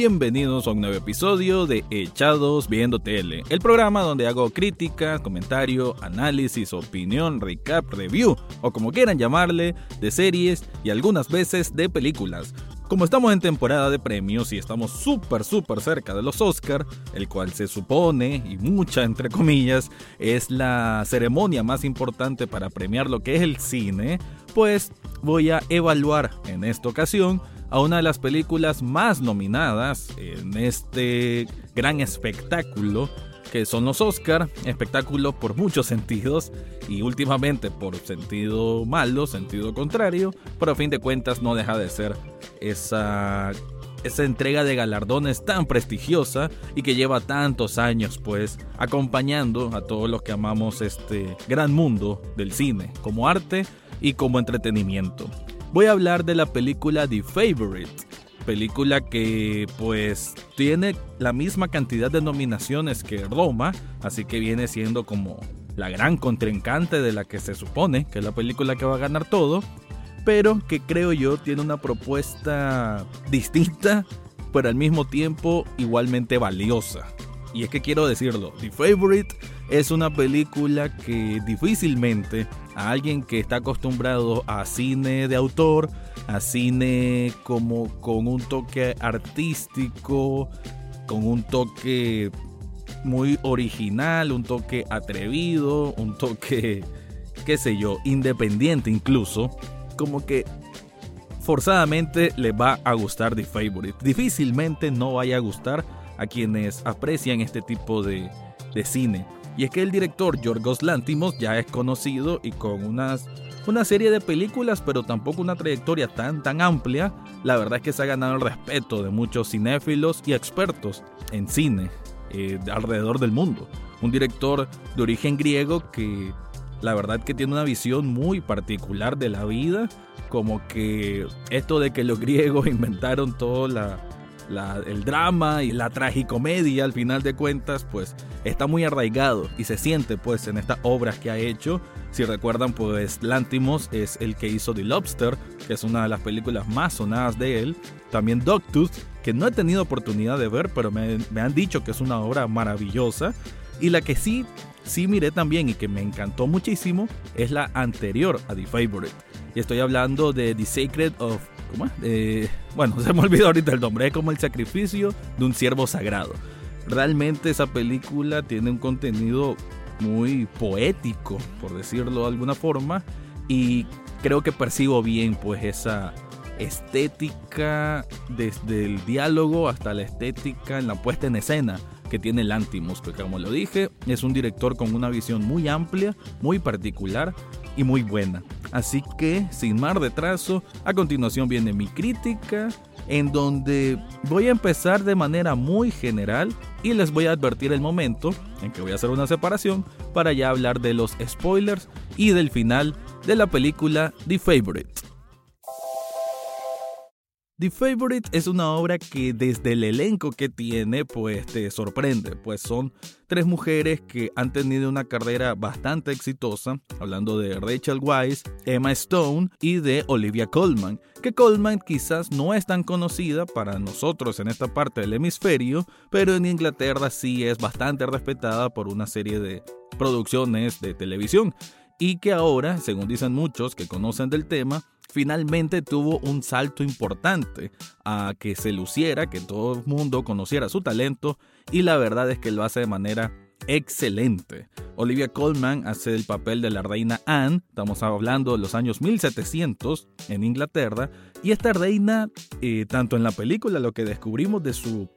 Bienvenidos a un nuevo episodio de Echados Viendo Tele, el programa donde hago críticas, comentario, análisis, opinión, recap, review o como quieran llamarle, de series y algunas veces de películas. Como estamos en temporada de premios y estamos súper súper cerca de los Oscar, el cual se supone, y mucha entre comillas, es la ceremonia más importante para premiar lo que es el cine, pues voy a evaluar en esta ocasión a una de las películas más nominadas en este gran espectáculo que son los Oscar, espectáculo por muchos sentidos y últimamente por sentido malo, sentido contrario, pero a fin de cuentas no deja de ser esa esa entrega de galardones tan prestigiosa y que lleva tantos años pues acompañando a todos los que amamos este gran mundo del cine como arte y como entretenimiento voy a hablar de la película The Favorite. Película que pues tiene la misma cantidad de nominaciones que Roma, así que viene siendo como la gran contrincante de la que se supone que es la película que va a ganar todo, pero que creo yo tiene una propuesta distinta, pero al mismo tiempo igualmente valiosa. Y es que quiero decirlo, The Favorite es una película que difícilmente a alguien que está acostumbrado a cine de autor, a cine como con un toque artístico, con un toque muy original, un toque atrevido, un toque, qué sé yo, independiente incluso, como que forzadamente le va a gustar The Favorite. Difícilmente no vaya a gustar a quienes aprecian este tipo de, de cine. Y es que el director Yorgos Lantimos ya es conocido y con unas, una serie de películas, pero tampoco una trayectoria tan, tan amplia, la verdad es que se ha ganado el respeto de muchos cinéfilos y expertos en cine eh, alrededor del mundo. Un director de origen griego que la verdad que tiene una visión muy particular de la vida, como que esto de que los griegos inventaron toda la el drama y la tragicomedia al final de cuentas pues está muy arraigado y se siente pues en estas obras que ha hecho. Si recuerdan pues Lantimos es el que hizo The Lobster, que es una de las películas más sonadas de él. También Dogtooth, que no he tenido oportunidad de ver, pero me, me han dicho que es una obra maravillosa. Y la que sí, sí miré también y que me encantó muchísimo es la anterior a The Favorite. Y estoy hablando de The Sacred of ¿Cómo es? Eh, bueno, se me olvidó ahorita el nombre. Es como el sacrificio de un siervo sagrado. Realmente esa película tiene un contenido muy poético, por decirlo de alguna forma. Y creo que percibo bien pues esa estética desde el diálogo hasta la estética en la puesta en escena que tiene Lantimos, que como lo dije, es un director con una visión muy amplia, muy particular y muy buena. Así que, sin más retraso, a continuación viene mi crítica, en donde voy a empezar de manera muy general y les voy a advertir el momento en que voy a hacer una separación para ya hablar de los spoilers y del final de la película The Favorite. The Favorite es una obra que desde el elenco que tiene pues te sorprende, pues son tres mujeres que han tenido una carrera bastante exitosa, hablando de Rachel Weisz, Emma Stone y de Olivia Colman, que Colman quizás no es tan conocida para nosotros en esta parte del hemisferio, pero en Inglaterra sí es bastante respetada por una serie de producciones de televisión y que ahora, según dicen muchos que conocen del tema, finalmente tuvo un salto importante a que se luciera, que todo el mundo conociera su talento y la verdad es que lo hace de manera excelente. Olivia Colman hace el papel de la reina Anne, estamos hablando de los años 1700 en Inglaterra, y esta reina, eh, tanto en la película, lo que descubrimos de su,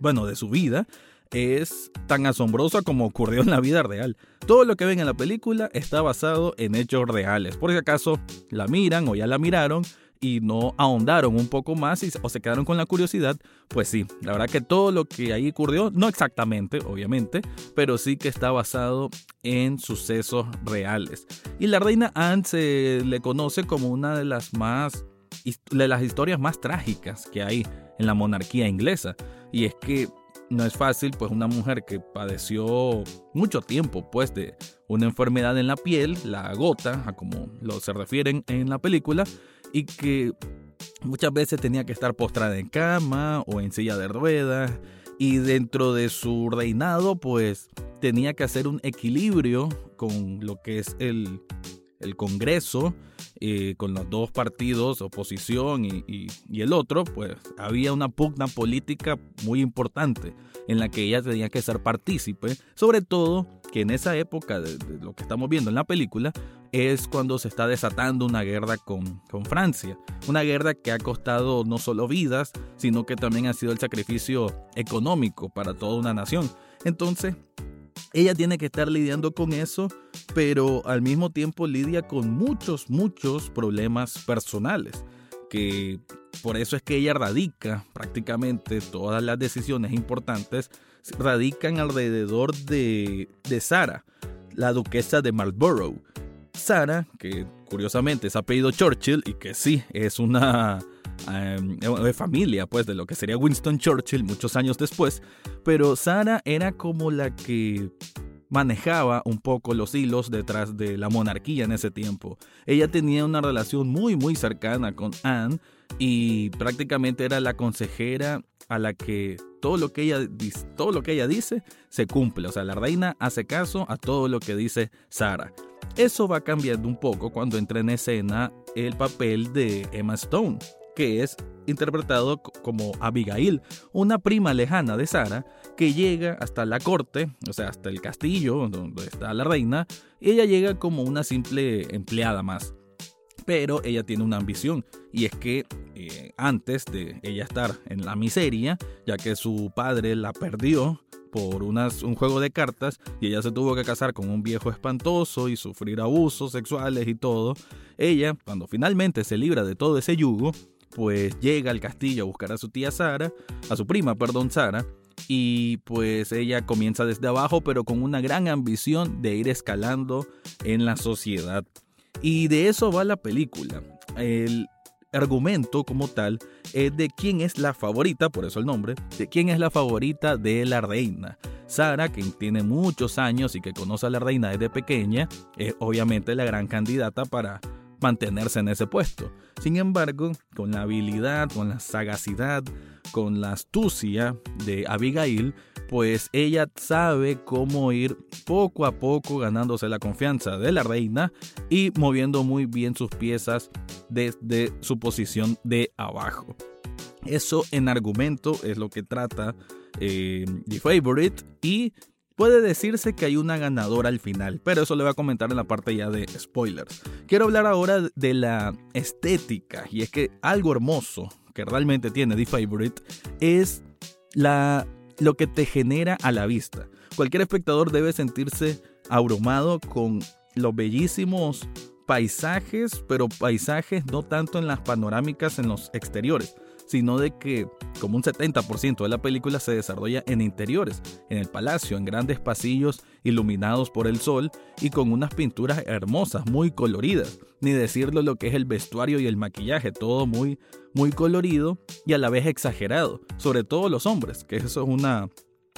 bueno, de su vida, es tan asombrosa como ocurrió en la vida real. Todo lo que ven en la película está basado en hechos reales. Por si acaso la miran o ya la miraron y no ahondaron un poco más o se quedaron con la curiosidad, pues sí, la verdad que todo lo que ahí ocurrió, no exactamente, obviamente, pero sí que está basado en sucesos reales. Y la reina Anne se le conoce como una de las más de las historias más trágicas que hay en la monarquía inglesa. Y es que no es fácil, pues una mujer que padeció mucho tiempo, pues de una enfermedad en la piel, la gota, a como lo se refieren en la película, y que muchas veces tenía que estar postrada en cama o en silla de ruedas, y dentro de su reinado, pues tenía que hacer un equilibrio con lo que es el, el Congreso, eh, con los dos partidos, oposición y, el otro, pues había una pugna política muy importante en la que ella tenía que ser partícipe, sobre todo que en esa época de, lo que estamos viendo en la película es cuando se está desatando una guerra con, con Francia, una guerra que ha costado no solo vidas, sino que también ha sido el sacrificio económico para toda una nación. Entonces, ella tiene que estar lidiando con eso, pero al mismo tiempo lidia con muchos, muchos problemas personales, que por eso es que ella radica prácticamente todas las decisiones importantes, radican alrededor de, de Sara, la duquesa de Marlborough. Sara, que curiosamente es apellido Churchill y que sí, es una Em, de familia, pues, de lo que sería Winston Churchill muchos años después, pero Sara era como la que manejaba un poco los hilos detrás de la monarquía en ese tiempo. Ella tenía una relación muy muy cercana con Anne y prácticamente era la consejera a la que todo lo que ella todo lo que ella dice se cumple, o sea, la reina hace caso a todo lo que dice Sara. Eso va cambiando un poco cuando entra en escena el papel de Emma Stone, que es interpretado como Abigail, una prima lejana de Sara, que llega hasta la corte, o sea, hasta el castillo donde está la reina, y ella llega como una simple empleada más. Pero ella tiene una ambición, y es que eh, antes de ella estar en la miseria, ya que su padre la perdió por un juego de cartas y ella se tuvo que casar con un viejo espantoso y sufrir abusos sexuales y todo, ella, cuando finalmente se libra de todo ese yugo, pues llega al castillo a buscar a su tía Sara, a su prima, perdón, Sara, y pues ella comienza desde abajo, pero con una gran ambición de ir escalando en la sociedad. Y de eso va la película. El argumento como tal es de quién es la favorita, por eso el nombre, de quién es la favorita de la reina. Sara, quien tiene muchos años y que conoce a la reina desde pequeña, es obviamente la gran candidata para mantenerse en ese puesto. Sin embargo, con la habilidad, con la sagacidad, con la astucia de Abigail, pues ella sabe cómo ir poco a poco ganándose la confianza de la reina y moviendo muy bien sus piezas desde su posición de abajo. Eso en argumento es lo que trata eh, The Favorite y Puede decirse que hay una ganadora al final, pero eso le voy a comentar en la parte ya de spoilers. Quiero hablar ahora de la estética, y es que algo hermoso que realmente tiene The Favorite es la, lo que te genera a la vista. Cualquier espectador debe sentirse abrumado con los bellísimos paisajes, pero paisajes no tanto en las panorámicas en los exteriores, sino de que como un 70% de la película se desarrolla en interiores, en el palacio, en grandes pasillos iluminados por el sol y con unas pinturas hermosas, muy coloridas, ni decirlo lo que es el vestuario y el maquillaje, todo muy muy colorido y a la vez exagerado, sobre todo los hombres, que eso es una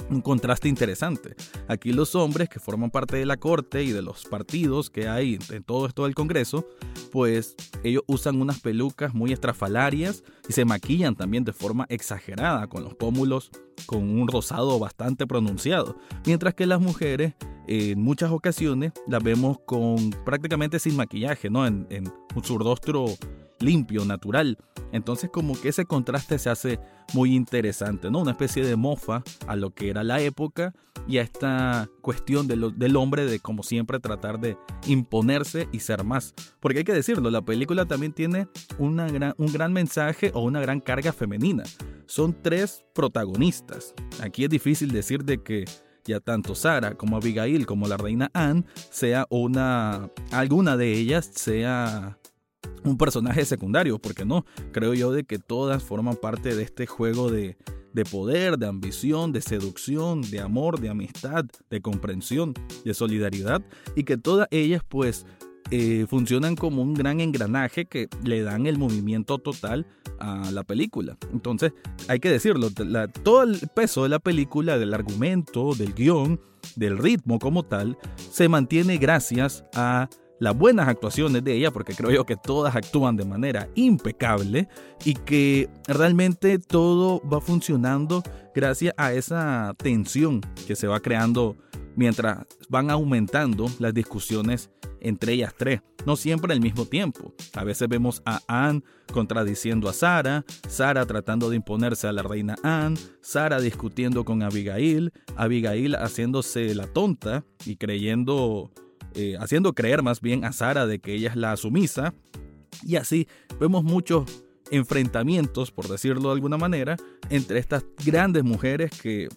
un contraste interesante. Aquí los hombres que forman parte de la corte y de los partidos que hay en todo esto del Congreso, pues ellos usan unas pelucas muy estrafalarias y se maquillan también de forma exagerada, con los pómulos con un rosado bastante pronunciado, mientras que las mujeres en muchas ocasiones las vemos con prácticamente sin maquillaje, ¿no? En, en su rostro limpio, natural. Entonces como que ese contraste se hace muy interesante, ¿no? Una especie de mofa a lo que era la época y a esta cuestión del hombre de como siempre tratar de imponerse y ser más. Porque hay que decirlo, la película también tiene una gran, un gran mensaje o una gran carga femenina. Son tres protagonistas. Aquí es difícil decir de que ya tanto Sara como Abigail como la reina Anne sea una alguna de ellas sea un personaje secundario, porque no, creo yo de que todas forman parte de este juego de, de poder, de ambición, de seducción, de amor, de amistad, de comprensión, de solidaridad, y que todas ellas pues eh, funcionan como un gran engranaje que le dan el movimiento total a la película. Entonces, hay que decirlo, todo el peso de la película, del argumento, del guion, del ritmo como tal, se mantiene gracias a las buenas actuaciones de ella, porque creo yo que todas actúan de manera impecable y que realmente todo va funcionando gracias a esa tensión que se va creando mientras van aumentando las discusiones entre ellas tres, no siempre al mismo tiempo. A veces vemos a Anne contradiciendo a Sara, Sara tratando de imponerse a la reina Anne, Sara discutiendo con Abigail, Abigail haciéndose la tonta y creyendo, eh, haciendo creer más bien a Sara de que ella es la sumisa. Y así vemos muchos enfrentamientos, por decirlo de alguna manera, entre estas grandes mujeres que,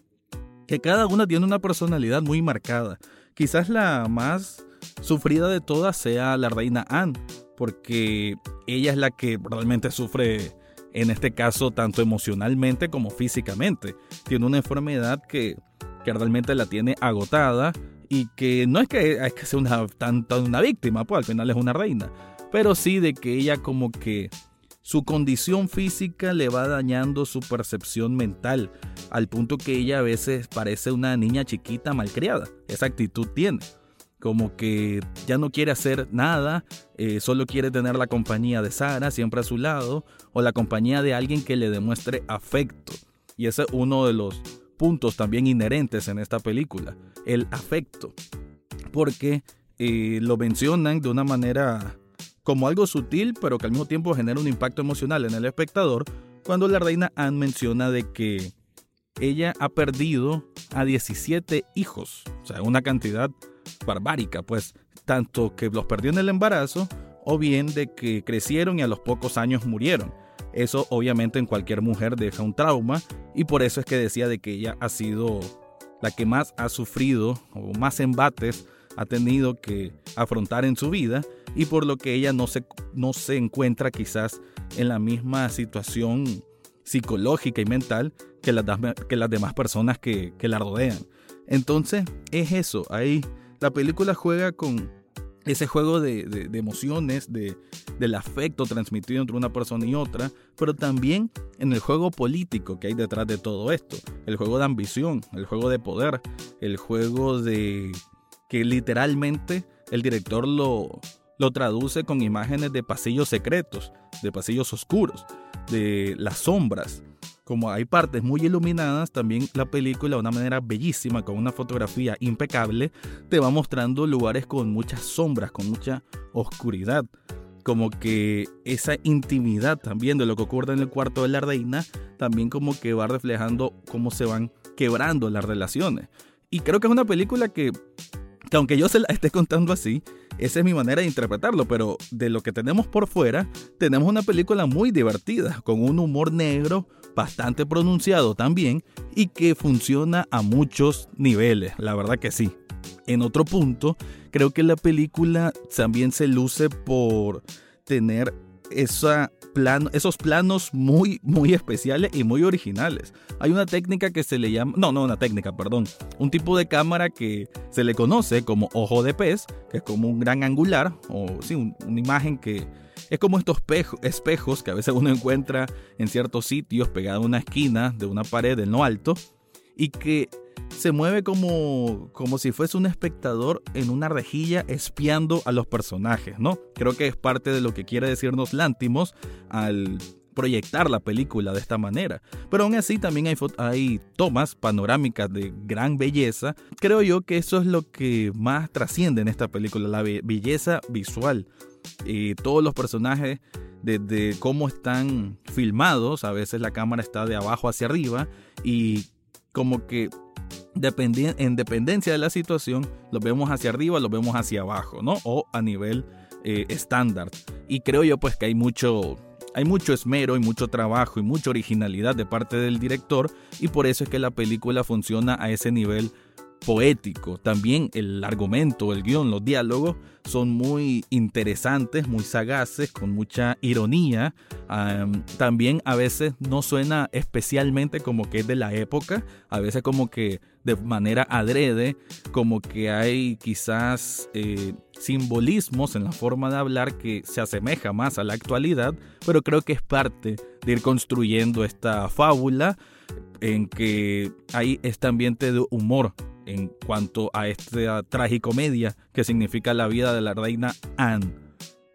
que cada una tiene una personalidad muy marcada. Quizás la más sufrida de todas sea la reina Anne, porque ella es la que realmente sufre en este caso tanto emocionalmente como físicamente. Tiene una enfermedad que, que realmente la tiene agotada y que no es que, es que sea una, tanto una víctima, pues al final es una reina, pero sí de que ella como que su condición física le va dañando su percepción mental, al punto que ella a veces parece una niña chiquita malcriada. Esa actitud tiene como que ya no quiere hacer nada, eh, solo quiere tener la compañía de Sara siempre a su lado o la compañía de alguien que le demuestre afecto. Y ese es uno de los puntos también inherentes en esta película, el afecto. Porque eh, lo mencionan de una manera como algo sutil, pero que al mismo tiempo genera un impacto emocional en el espectador, cuando la reina Anne menciona de que ella ha perdido a 17 hijos, o sea, una cantidad barbárica, pues tanto que los perdió en el embarazo o bien de que crecieron y a los pocos años murieron. Eso obviamente en cualquier mujer deja un trauma y por eso es que decía de que ella ha sido la que más ha sufrido o más embates ha tenido que afrontar en su vida y por lo que ella no se, no se encuentra quizás en la misma situación psicológica y mental que las, que las demás personas que, que la rodean. Entonces es eso, hay la película juega con ese juego de, emociones, de, del afecto transmitido entre una persona y otra, pero también en el juego político que hay detrás de todo esto, el juego de ambición, el juego de poder, el juego de que literalmente el director lo, lo traduce con imágenes de pasillos secretos, de pasillos oscuros, de las sombras, como hay partes muy iluminadas, también la película de una manera bellísima, con una fotografía impecable, te va mostrando lugares con muchas sombras, con mucha oscuridad. Como que esa intimidad también de lo que ocurre en el cuarto de la reina, también como que va reflejando cómo se van quebrando las relaciones. Y creo que es una película que, que aunque yo se la esté contando así, esa es mi manera de interpretarlo, pero de lo que tenemos por fuera, tenemos una película muy divertida, con un humor negro bastante pronunciado también y que funciona a muchos niveles, la verdad que sí. En otro punto, creo que la película también se luce por tener esa esos planos muy, muy especiales y muy originales. Hay una técnica que se le llama, no, no una técnica, perdón, un tipo de cámara que se le conoce como ojo de pez, que es como un gran angular, o sí, una imagen que es como estos espejos que a veces uno encuentra en ciertos sitios pegados a una esquina de una pared en lo alto y que se mueve como, como si fuese un espectador en una rejilla espiando a los personajes, ¿no? Creo que es parte de lo que quiere decirnos Lántimos al proyectar la película de esta manera. Pero aún así también hay, hay tomas panorámicas de gran belleza. Creo yo que eso es lo que más trasciende en esta película, la belleza visual. Todos los personajes, desde cómo están filmados, a veces la cámara está de abajo hacia arriba y como que en dependencia de la situación, lo vemos hacia arriba, lo vemos hacia abajo, ¿no? O a nivel eh, estándar. Y creo yo pues que hay mucho, hay mucho esmero y mucho trabajo y mucha originalidad de parte del director y por eso es que la película funciona a ese nivel poético. También el argumento, el guion, los diálogos son muy interesantes, muy sagaces, con mucha ironía. también a veces no suena especialmente como que es de la época, a veces como que de manera adrede, como que hay quizás eh, simbolismos en la forma de hablar que se asemeja más a la actualidad, pero creo que es parte de ir construyendo esta fábula en que hay este ambiente de humor en cuanto a esta tragicomedia que significa la vida de la reina Anne.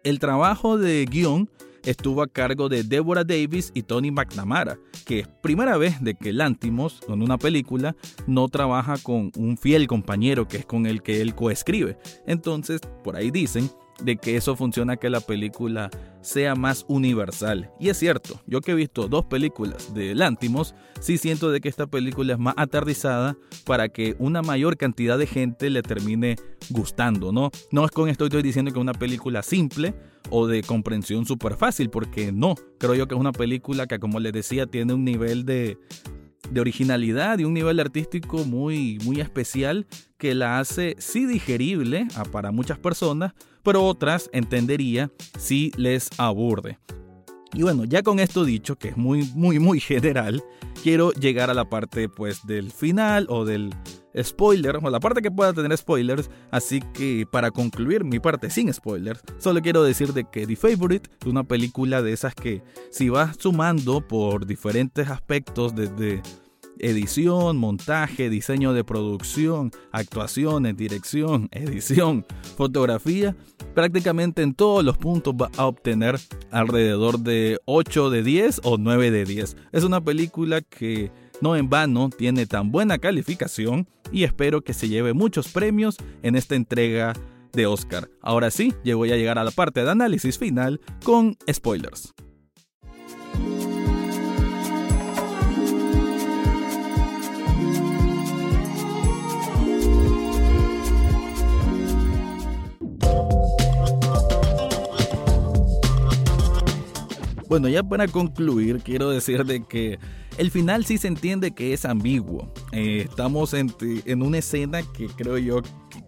El trabajo de guion estuvo a cargo de Deborah Davis y Tony McNamara, que es primera vez de que Lantimos, en una película, no trabaja con un fiel compañero que es con el que él coescribe. Entonces, por ahí dicen de que eso funciona que la película sea más universal. Y es cierto, yo que he visto dos películas de Lantimos, sí siento de que esta película es más aterrizada para que una mayor cantidad de gente le termine gustando, ¿no? No es con esto estoy diciendo que es una película simple o de comprensión súper fácil, porque no, creo yo que es una película que como les decía tiene un nivel de, de originalidad y un nivel artístico muy, muy especial que la hace sí digerible para muchas personas, pero otras entendería si les aburre. Y bueno, ya con esto dicho, que es muy, muy, muy general, quiero llegar a la parte pues del final o del spoiler, o la parte que pueda tener spoilers, así que para concluir mi parte sin spoilers, solo quiero decir de que The Favorite es una película de esas que si vas sumando por diferentes aspectos desde edición, montaje, diseño de producción, actuaciones, dirección, edición, fotografía, prácticamente en todos los puntos va a obtener alrededor de 8 de 10 o 9 de 10. Es una película que no en vano tiene tan buena calificación y espero que se lleve muchos premios en esta entrega de Oscar. Ahora sí, ya a llegar a la parte de análisis final con spoilers. Bueno, ya para concluir, quiero decir de que el final sí se entiende que es ambiguo. Eh, estamos en, una escena que creo yo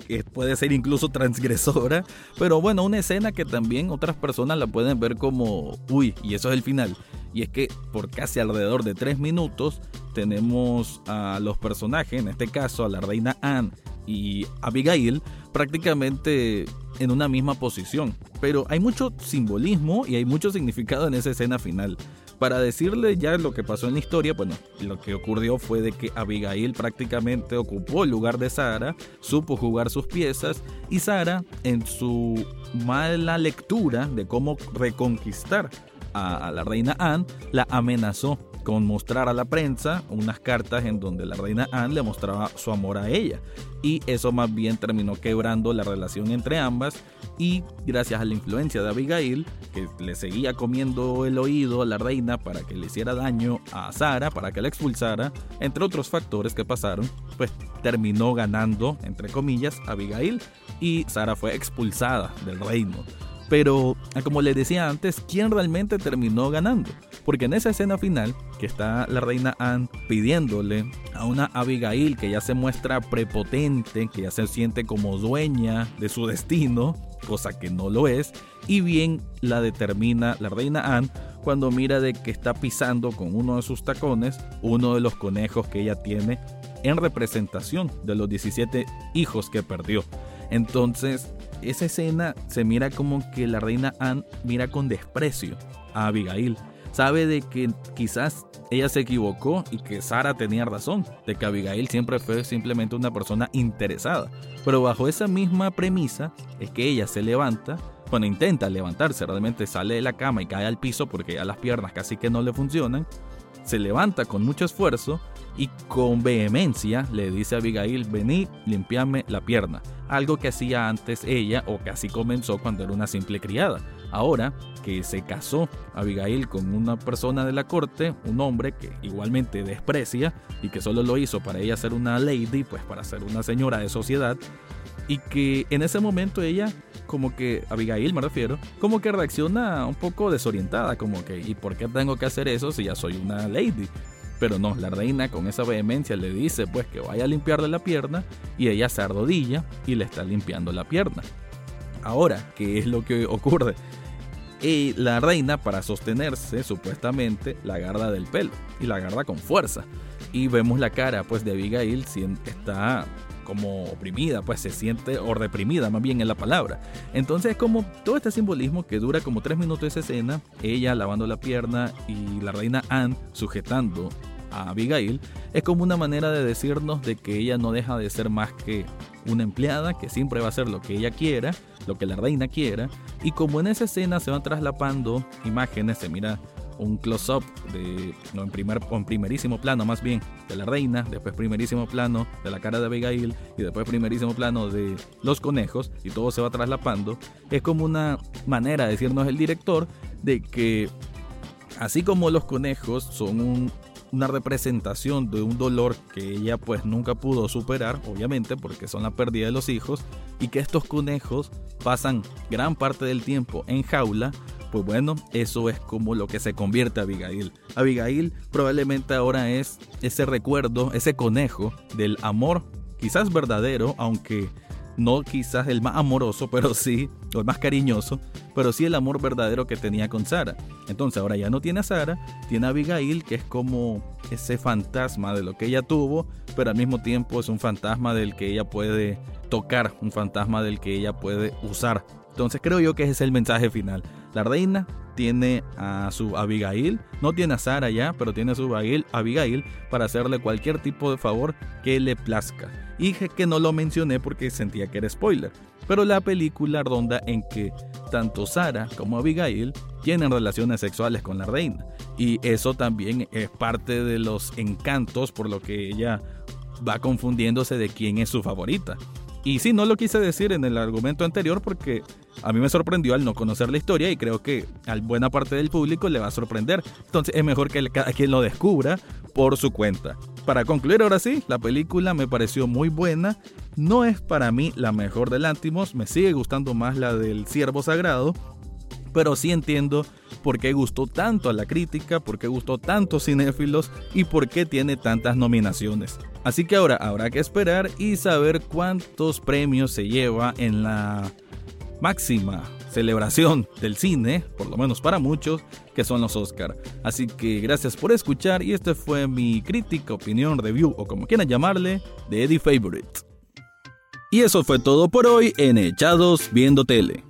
que puede ser incluso transgresora, pero bueno, una escena que también otras personas la pueden ver como, uy, y eso es el final. Y es que por casi alrededor de tres minutos tenemos a los personajes, en este caso a la reina Anne y Abigail, prácticamente en una misma posición. Pero hay mucho simbolismo y hay mucho significado en esa escena final. Para decirle ya lo que pasó en la historia, bueno, lo que ocurrió fue de que Abigail prácticamente ocupó el lugar de Sara, supo jugar sus piezas y Sara en su mala lectura de cómo reconquistar a, a la reina Anne, la amenazó con mostrar a la prensa unas cartas en donde la reina Anne le mostraba su amor a ella. Y eso más bien terminó quebrando la relación entre ambas y gracias a la influencia de Abigail, que le seguía comiendo el oído a la reina para que le hiciera daño a Sara, para que la expulsara, entre otros factores que pasaron, pues terminó ganando, entre comillas, Abigail y Sara fue expulsada del reino. Pero, como les decía antes, ¿quién realmente terminó ganando? Porque en esa escena final, que está la reina Anne pidiéndole a una Abigail que ya se muestra prepotente, que ya se siente como dueña de su destino, cosa que no lo es, y bien la determina la reina Anne cuando mira de que está pisando con uno de sus tacones uno de los conejos que ella tiene en representación de los 17 hijos que perdió. Entonces, esa escena se mira como que la reina Anne mira con desprecio a Abigail. Sabe de que quizás ella se equivocó y que Sara tenía razón, de que Abigail siempre fue simplemente una persona interesada. Pero bajo esa misma premisa es que ella se levanta, bueno, intenta levantarse, realmente sale de la cama y cae al piso porque ya las piernas casi que no le funcionan, se levanta con mucho esfuerzo y con vehemencia le dice a Abigail, vení, limpiame la pierna, algo que hacía antes ella o que así comenzó cuando era una simple criada. Ahora que se casó Abigail con una persona de la corte, un hombre que igualmente desprecia y que solo lo hizo para ella ser una lady, pues para ser una señora de sociedad, y que en ese momento ella, como que, Abigail me refiero, como que reacciona un poco desorientada, como que, ¿y por qué tengo que hacer eso si ya soy una lady? Pero no, la reina con esa vehemencia le dice pues que vaya a limpiarle la pierna y ella se arrodilla y le está limpiando la pierna. Ahora, ¿qué es lo que ocurre? Y la reina para sostenerse supuestamente la agarra del pelo y la agarra con fuerza. Y vemos la cara pues de Abigail está como oprimida, pues se siente o reprimida más bien en la palabra. Entonces como todo este simbolismo que dura como tres minutos esa escena, ella lavando la pierna y la reina Anne sujetando a Abigail, es como una manera de decirnos de que ella no deja de ser más que una empleada, que siempre va a hacer lo que ella quiera, lo que la reina quiera, y como en esa escena se van traslapando imágenes, se mira un close-up de, no, en, primer, en primerísimo plano más bien, de la reina, después primerísimo plano de la cara de Abigail y después primerísimo plano de los conejos y todo se va traslapando, es como una manera de decirnos el director de que así como los conejos son una representación de un dolor que ella pues nunca pudo superar, obviamente porque son la pérdida de los hijos, y que estos conejos pasan gran parte del tiempo en jaula, pues bueno, eso es como lo que se convierte a Abigail. Abigail probablemente ahora es ese recuerdo, ese conejo del amor, quizás verdadero, aunque no quizás el más amoroso, pero sí, o el más cariñoso, pero sí el amor verdadero que tenía con Sara. Entonces ahora ya no tiene a Sara, tiene a Abigail, que es como ese fantasma de lo que ella tuvo, pero al mismo tiempo es un fantasma del que ella puede tocar, un fantasma del que ella puede usar. Entonces creo yo que ese es el mensaje final. La reina tiene a su Abigail, no tiene a Sara ya, pero tiene a su Abigail, para hacerle cualquier tipo de favor que le plazca. Y dije que no lo mencioné porque sentía que era spoiler. Pero la película ronda en que tanto Sara como Abigail tienen relaciones sexuales con la reina. Y eso también es parte de los encantos por lo que ella va confundiéndose de quién es su favorita. Y sí, no lo quise decir en el argumento anterior porque a mí me sorprendió al no conocer la historia y creo que a buena parte del público le va a sorprender. Entonces es mejor que cada quien lo descubra por su cuenta. Para concluir ahora sí, la película me pareció muy buena. No es para mí la mejor del Antimos, me sigue gustando más la del Ciervo Sagrado, pero sí entiendo por qué gustó tanto a la crítica, por qué gustó tanto cinéfilos y por qué tiene tantas nominaciones. Así que ahora habrá que esperar y saber cuántos premios se lleva en la máxima celebración del cine, por lo menos para muchos, que son los Oscar. Así que gracias por escuchar y esta fue mi crítica, opinión, review o como quieran llamarle de Eddie Favorite. Y eso fue todo por hoy en Echados Viendo Tele.